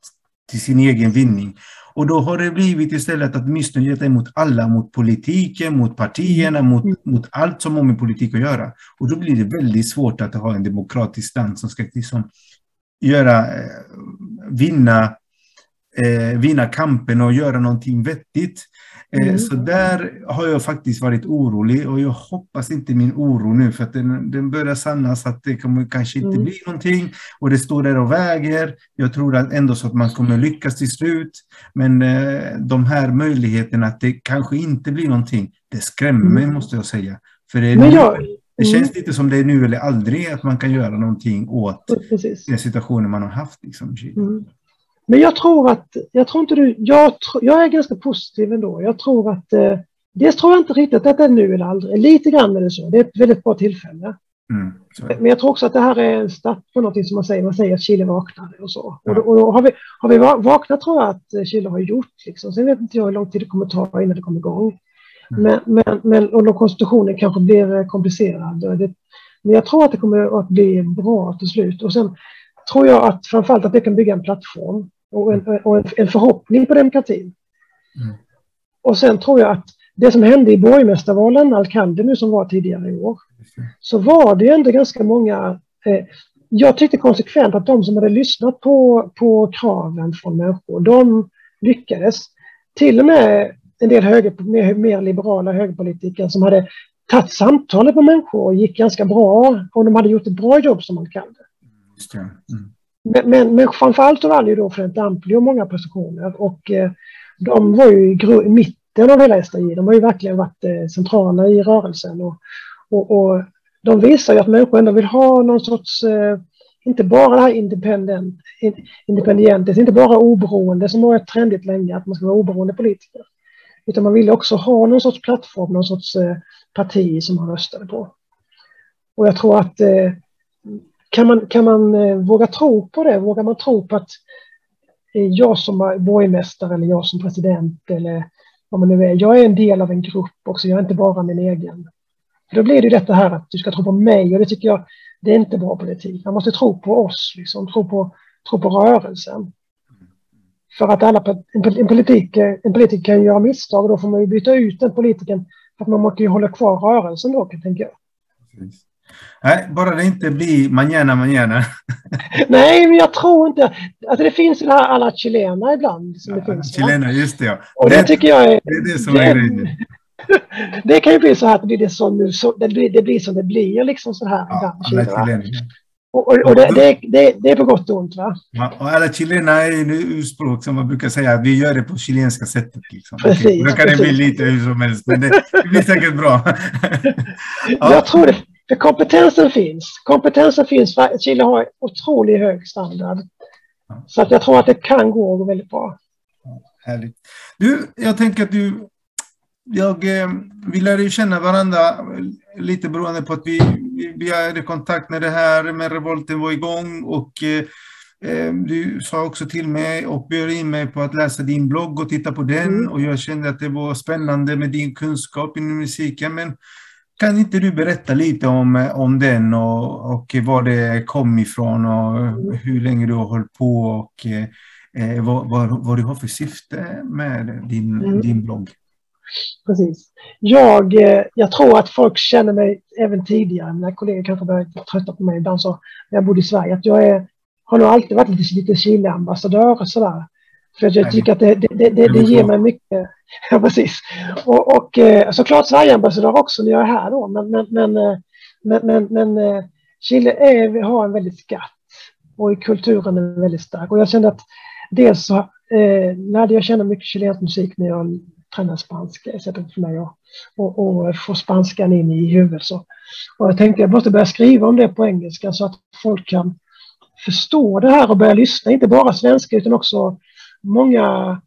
till sin egen vinning. Och då har det blivit istället att missnöjet är mot alla, mot politiken, mot partierna, mot, mm. mot allt som har med politik att göra. Och då blir det väldigt svårt att ha en demokratisk dans som ska liksom göra, eh, vinna, eh, vinna kampen och göra någonting vettigt. Eh, mm. Så där har jag faktiskt varit orolig och jag hoppas inte min oro nu för att den, den börjar sannas att det kommer kanske inte mm. bli någonting och det står där och väger. Jag tror att ändå så att man kommer lyckas till slut. Men eh, de här möjligheterna att det kanske inte blir någonting, det skrämmer mm. mig måste jag säga. För det, nu, jag, det känns mm. lite som det är nu eller aldrig att man kan göra någonting åt Precis. den situationen man har haft. Liksom, mm. Men jag tror att, jag tror inte du, jag, jag är ganska positiv ändå. Jag tror att, eh, dels tror jag inte riktigt att det är nu eller aldrig. Lite grann det så. Det är ett väldigt bra tillfälle. Mm, men jag tror också att det här är en start på något som man säger. Man säger att Chile vaknade och så. Ja. Och, då, och då har, vi, har vi vaknat tror jag att Chile har gjort. Liksom. Sen vet inte jag hur lång tid det kommer ta innan det kommer igång. Mm. Men, men, men, och då konstitutionen kanske blir komplicerad. Det, men jag tror att det kommer att bli bra till slut. Och sen tror jag att framförallt att det kan bygga en plattform och en, och en, en förhoppning på demokratin. Mm. Och sen tror jag att det som hände i borgmästarvalen, Alcalde nu som var tidigare i år, så var det ändå ganska många eh, jag tyckte konsekvent att de som hade lyssnat på, på kraven från människor, de lyckades. Till och med en del höger, mer, mer liberala högerpolitiker som hade tagit samtalet med människor och gick ganska bra och de hade gjort ett bra jobb som man Just det. Mm men, men, men framförallt så vann ju då Frente Amplio många positioner och eh, de var ju i, mitten av hela SDI. De har ju verkligen varit eh, centrala i rörelsen och, och, och de visar ju att människor ändå vill ha någon sorts, eh, inte bara det här independent, in, independientes, inte bara oberoende som har varit trendigt länge, att man ska vara oberoende politiker. Utan man ville också ha någon sorts plattform, någon sorts eh, parti som man röstade på. Och jag tror att eh, kan man, kan man eh, våga tro på det, vågar man tro på att eh, jag som borgmästare eller jag som president eller vad man nu är, jag är en del av en grupp också, jag är inte bara min egen. För då blir det detta här att du ska tro på mig och det tycker jag, det är inte bra politik. Man måste tro på oss, liksom, tro, på, tro på rörelsen. För att alla, en, politik, en politiker kan göra misstag och då får man ju byta ut den politikern för att man måste ju hålla kvar rörelsen då, tänker jag. Precis. Nej, bara det inte blir manana manana. Nej, men jag tror inte... Alltså det finns det här alla chilena ibland. Som det Ja, finns, va? Chilena, just det. Ja. Och det, tycker jag är... det är det som är grejen. det kan ju bli så här att det blir, det som, så, det blir, det blir som det blir, liksom så här. Ja, ibland alla Chile, va? chilener. och och, och det, det, det, det är på gott och ont, va? Ja, och alla chilener är ju nu urspråk som man brukar säga, vi gör det på chilenska sättet. Liksom. Precis, Okej, Då kan det bli precis. lite hur som helst, men det, det blir säkert bra. ja, Jag tror det. För kompetensen finns. Kompetensen finns. Chile har otroligt hög standard. Så att jag tror att det kan gå väldigt bra. Härligt. Du, jag tänker att du... Jag, eh, vi lärde ju känna varandra lite beroende på att vi, vi, i kontakt när det här med revolten var igång och eh, eh, du sa också till mig och bjöd in mig på att läsa din blogg och titta på den Mm. och jag kände att det var spännande med din kunskap inom musiken. Men kan inte du berätta lite om, om den och, och var det kom ifrån och hur länge du har hållit på och eh, eh, vad, vad, vad du har för syfte med din, Mm. din blogg? Precis. Jag, eh, jag tror att folk känner mig även tidigare. Mina kollegor kanske börjar trötta på mig ibland så när jag bodde i Sverige. Att jag är, har nog alltid varit lite, lite Chile-ambassadör och sådär. För att jag tycker att det, det, det, det, det ger mig mycket. Ja, precis. Och, och eh, såklart Sverige-ambassadör också när jag är här då. Men, men, men, eh, men, men, eh, Chile är, har en väldigt skatt. Och i kulturen är väldigt stark. Och jag kände att dels så eh, lärde jag känna mycket chilensk musik när jag tränade spanska. sättet för mig att och, och få spanskan in i huvudet. Så. Och jag tänkte jag måste börja skriva om det på engelska så att folk kan förstå det här och börja lyssna. Inte bara svenska utan också många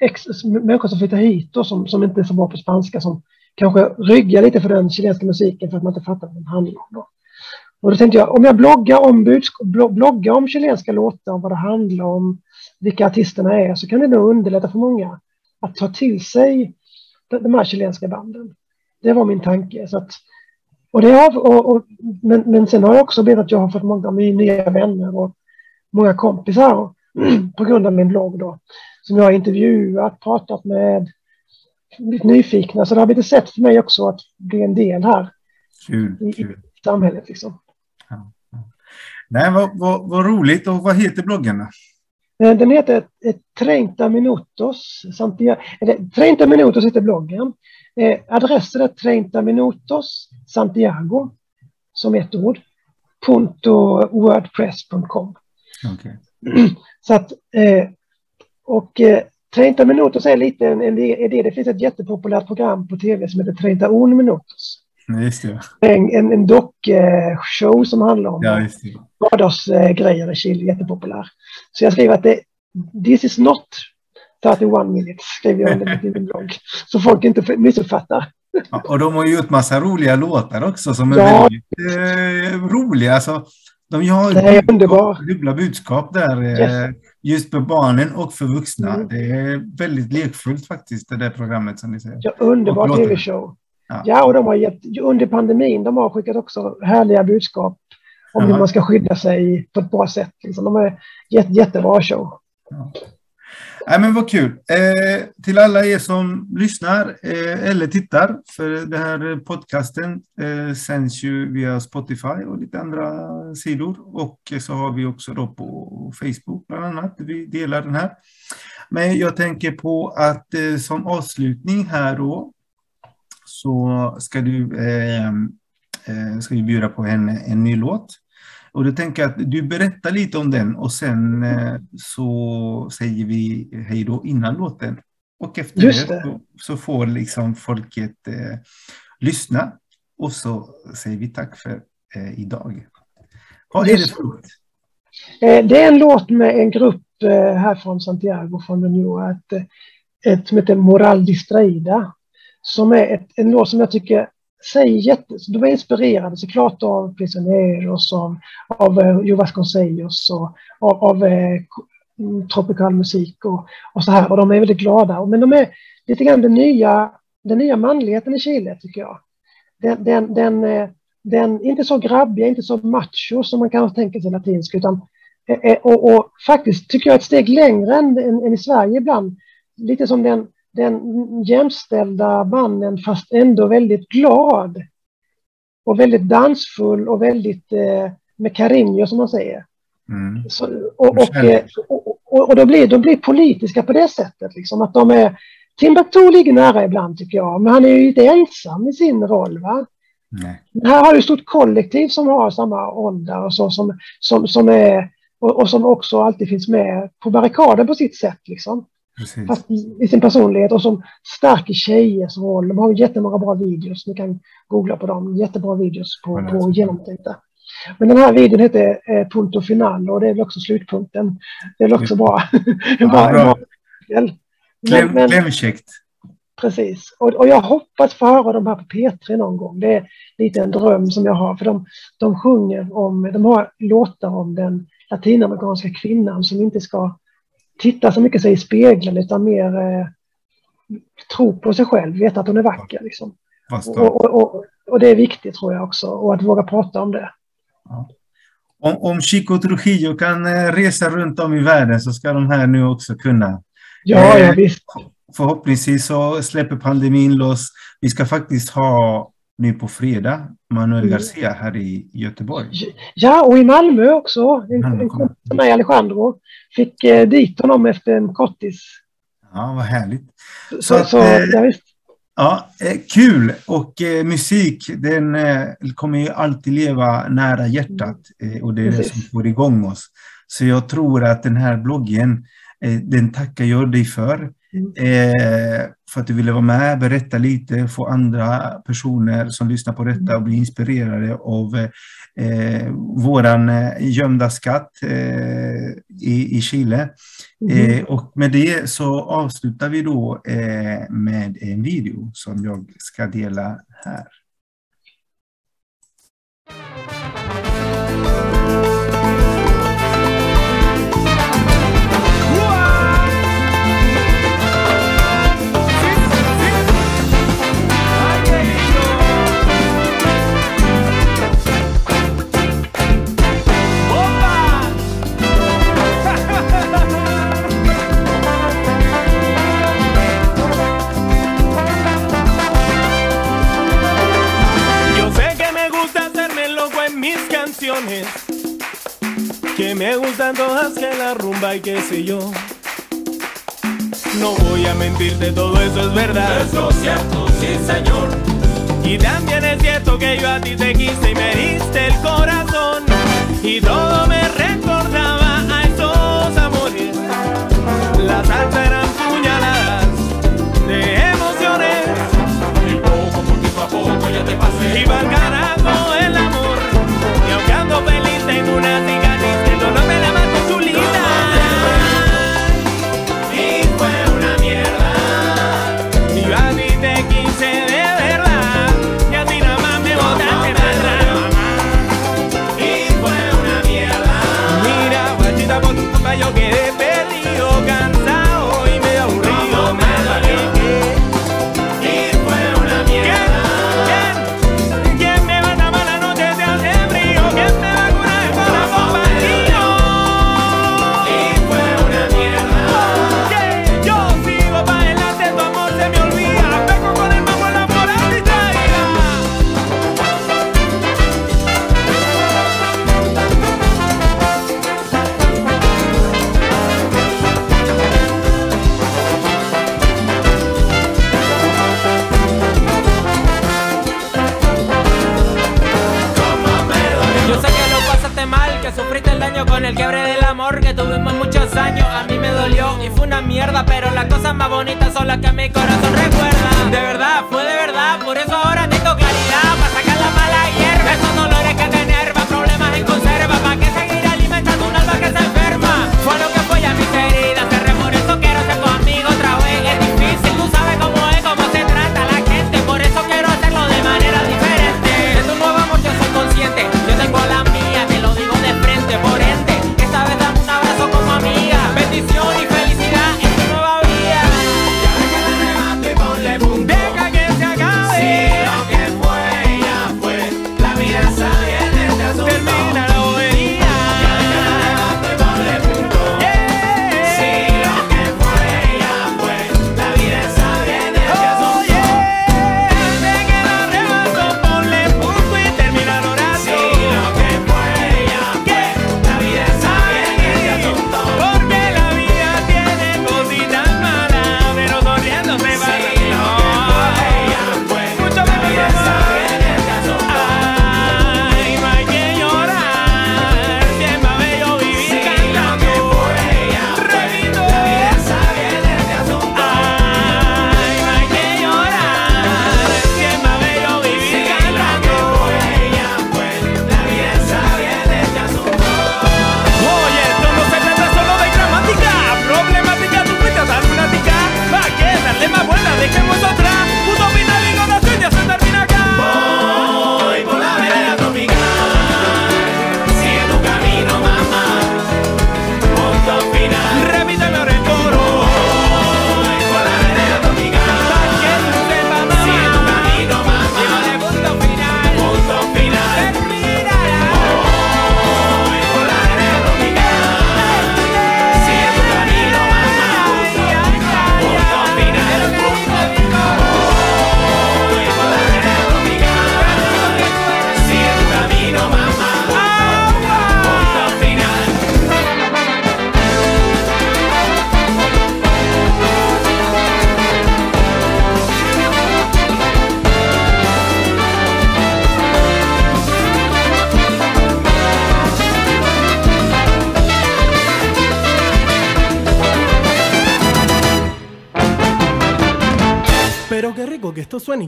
ex, människor som flyttar hit och som, som inte är så bra på spanska som kanske ryggar lite för den chilenska musiken för att man inte fattar vad den handlar om. Då. Och då tänkte jag, om jag bloggar om, budsk- bloggar om chilenska låtar, om vad det handlar om, vilka artisterna är, så kan det nog underlätta för många att ta till sig de, de här chilenska banden. Det var min tanke. Så att, och det har, och, och, men, men sen har jag också blivit att jag har fått många nya vänner och många kompisar och, på grund av min blogg då, som jag har intervjuat, pratat med, blivit nyfikna. Så det har blivit ett sätt för mig också att bli en del här Kul, i, kul. samhället. Liksom. Nej, vad, vad, vad roligt. Och vad heter bloggen? Eh, Den heter eh, 30 minutos. Santiago, eller 30 minutos heter bloggen. Eh, adressen är 30 minutos Santiago, som ett ord, punto wordpress.com. Okej. Så att, eh, och eh, 30 minutos är lite en, en idé. Det finns ett jättepopulärt program på tv som heter 30 minutos. Just det. En, en, en dockshow som handlar om Ja, vardagsgrejer i Chile, jättepopulär. Så jag skriver att det, this is not 31 minutes, skriver jag under min blogg. Så folk inte missuppfattar. Ja, och de har ju gjort massa roliga låtar också som är Ja. väldigt eh, roliga. Alltså, de har Det är underbart. dubbla budskap där. Eh, Yes. Just för barnen och för vuxna. Mm. Det är väldigt lekfullt faktiskt, det där programmet som ni säger. Ja, underbar tv-show. Ja. Ja, och de har gett, under pandemin, de har skickat också härliga budskap om hur Jaha. man ska skydda sig på ett bra sätt. Liksom. De är jätte, jättebra show. Nej, men vad kul. Eh, till alla er som lyssnar eh, eller tittar, för den här podcasten eh, sänds ju via Spotify och lite andra sidor. Och så har vi också då på Facebook bland annat. Vi delar den här. Men jag tänker på att eh, som avslutning här då så ska du eh, eh, ska vi bjuda på en, en ny låt. Och då tänker jag att du berättar lite om den och sen eh, så säger vi hej då innan låten. Och efter Just det, det. Så, så får liksom folket eh, lyssna. Och så säger vi tack för eh, idag. Vad är det för låt? Eh, Det är en låt med en grupp eh, här från Santiago, från New, ett, ett som heter Moral Distraída. Som är ett, en låt som jag tycker säger jätte... De är inspirerade såklart av Prisioneros, av, av eh, Joe Vasconcellos och av, av eh, mm, tropical musik och, och så här. Och de är väldigt glada. Men de är lite grann den nya, den nya manligheten i Chile, tycker jag. Den, den, den, eh, den inte så grabbiga, inte så macho som man kan tänka sig latinsk, utan eh, eh, och, och faktiskt tycker jag ett steg längre än, än, än i Sverige ibland. Lite som den, den jämställda mannen fast ändå väldigt glad. Och väldigt dansfull och väldigt eh, med cariño som man säger. Mm. Så, och, och, eh, och, och, och de, blir, de blir politiska på det sättet. Liksom, att de är, Timbuktu ligger nära ibland tycker jag, men han är ju lite ensam i sin roll. Va? Nej. Här har du ett stort kollektiv som har samma ålder och, så, som, som, som är, och, och som också alltid finns med på barrikaden på sitt sätt. Liksom. Precis. Fast i, sin personlighet och som stärker tjejers roll. De har jättemånga bra videos. Ni kan googla på dem. Jättebra videos på, Ja, på genomtänkta. Men den här videon heter eh, Punto Final och det är väl också slutpunkten. Det är väl också bra. Ja, bra. bra del. Men, Kläm, men, klämkäckt. Precis. Och, och jag hoppas få höra dem här på P3 någon gång. Det är lite en dröm som jag har. För de, de sjunger om, de har låtar om den latinamerikanska kvinnan som inte ska titta så mycket sig i spegeln utan mer eh, tro på sig själv, veta att hon är vacker. Liksom. Och, och, och, och det är viktigt tror jag också. Och att våga prata om det. Om, om Chico Trujillo kan eh, resa runt om i världen så ska de här nu också kunna. Ja, Eh, ja visst. Förhoppningsvis så släpper pandemin loss. Vi ska faktiskt ha nu på fredag Manuel Mm. Garcia här i Göteborg. Ja, och i Malmö också. En, en kompis till mig, Alejandro, fick eh, dit honom efter en kortis. Ja, vad härligt. Så, Så att, så, eh, ja. Ja, eh, kul! Och eh, musik, den eh, kommer ju alltid leva nära hjärtat eh, och det är det Precis. som får igång oss. Så jag tror att den här bloggen, eh, den tackar jag dig för. Eh, för att du ville vara med, berätta lite, få andra personer som lyssnar på detta och bli inspirerade av eh, våran eh, gömda skatt eh, i, i Chile. Mhm. Eh, och med det så avslutar vi då eh, med en video som jag ska dela här. Que me gustan todas, que la rumba y qué sé yo. No voy a mentirte, todo eso es verdad. Eso es cierto, sí señor. Y también es cierto que yo a ti te quise y me diste el corazón. Y todo me recordaba a esos amores. Las salsa eran puñaladas de emociones. Y poco, poquito a poco ya te pasé.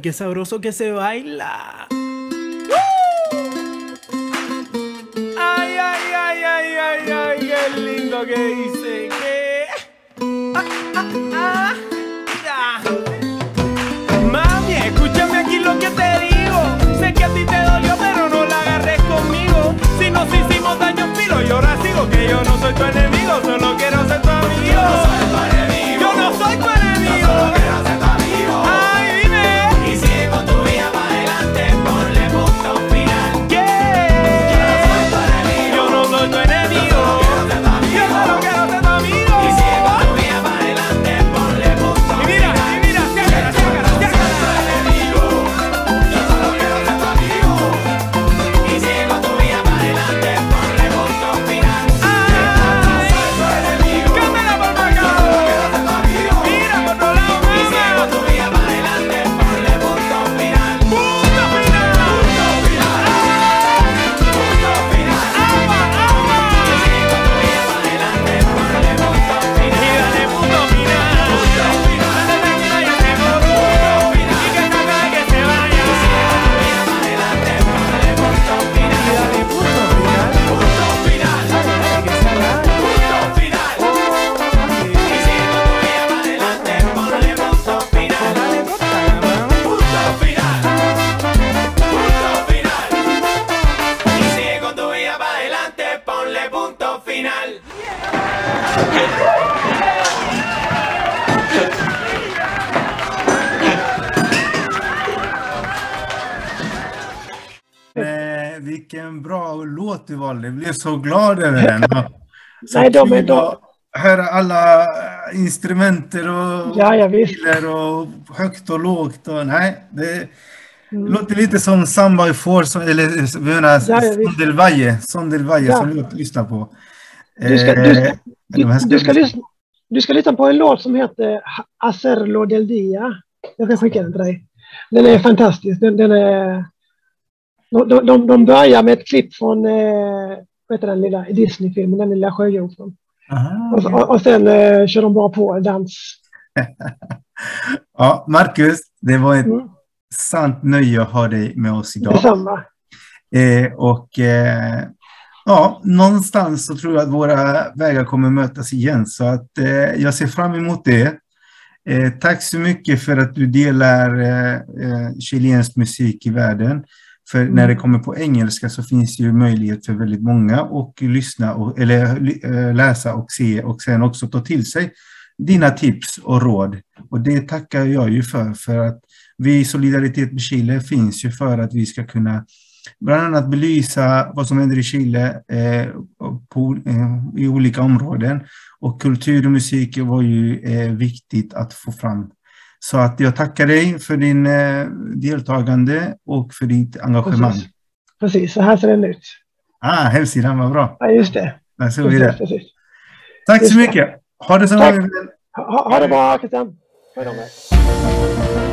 qué sabroso que se baila. så glad över den. Nej, de är de... Höra alla eh, instrumenter och ja, ja, bilar och högt och lågt. Och, nej, det mm. låter lite som Samba i Force, eller eh, menar, ja, Sondelvaje, Sondelvaje ja. som vi lyssnar på. Du ska, lyssna, på en låt som heter Acerlo del Dia. Jag kan skicka den till dig. Den är fantastisk. Den, den är, de, de, de börjar med ett klipp från eh, vad heter den lilla Disney-filmen, den lilla sjöjungfrun. Och, och, och sen eh, kör de bara på dans. Ja, Marcus, det var ett Mm. sant nöje att ha dig med oss idag. Detsamma. Eh, och eh, ja, någonstans så tror jag att våra vägar kommer mötas igen. Så att eh, jag ser fram emot det. Eh, tack så mycket för att du delar eh, eh, chilensk musik i världen. För när det kommer på engelska så finns det ju möjlighet för väldigt många att lyssna och, eller eh, läsa och se och sen också ta till sig dina tips och råd. Och det tackar jag ju för, för att vi i Solidaritet med Chile finns ju för att vi ska kunna bland annat belysa vad som händer i Chile eh, på, eh, i olika områden. Och kultur och musik var ju eh, viktigt att få fram. Så att jag tackar dig för din eh, deltagande och för ditt engagemang. Precis. Precis, så här ser den ut. Ah, hemsidan var bra. Ja, just det. Där såg vi det. precis. Tack så mycket. Ha det så bra. Ha, ha det bra, Christian. Hej då.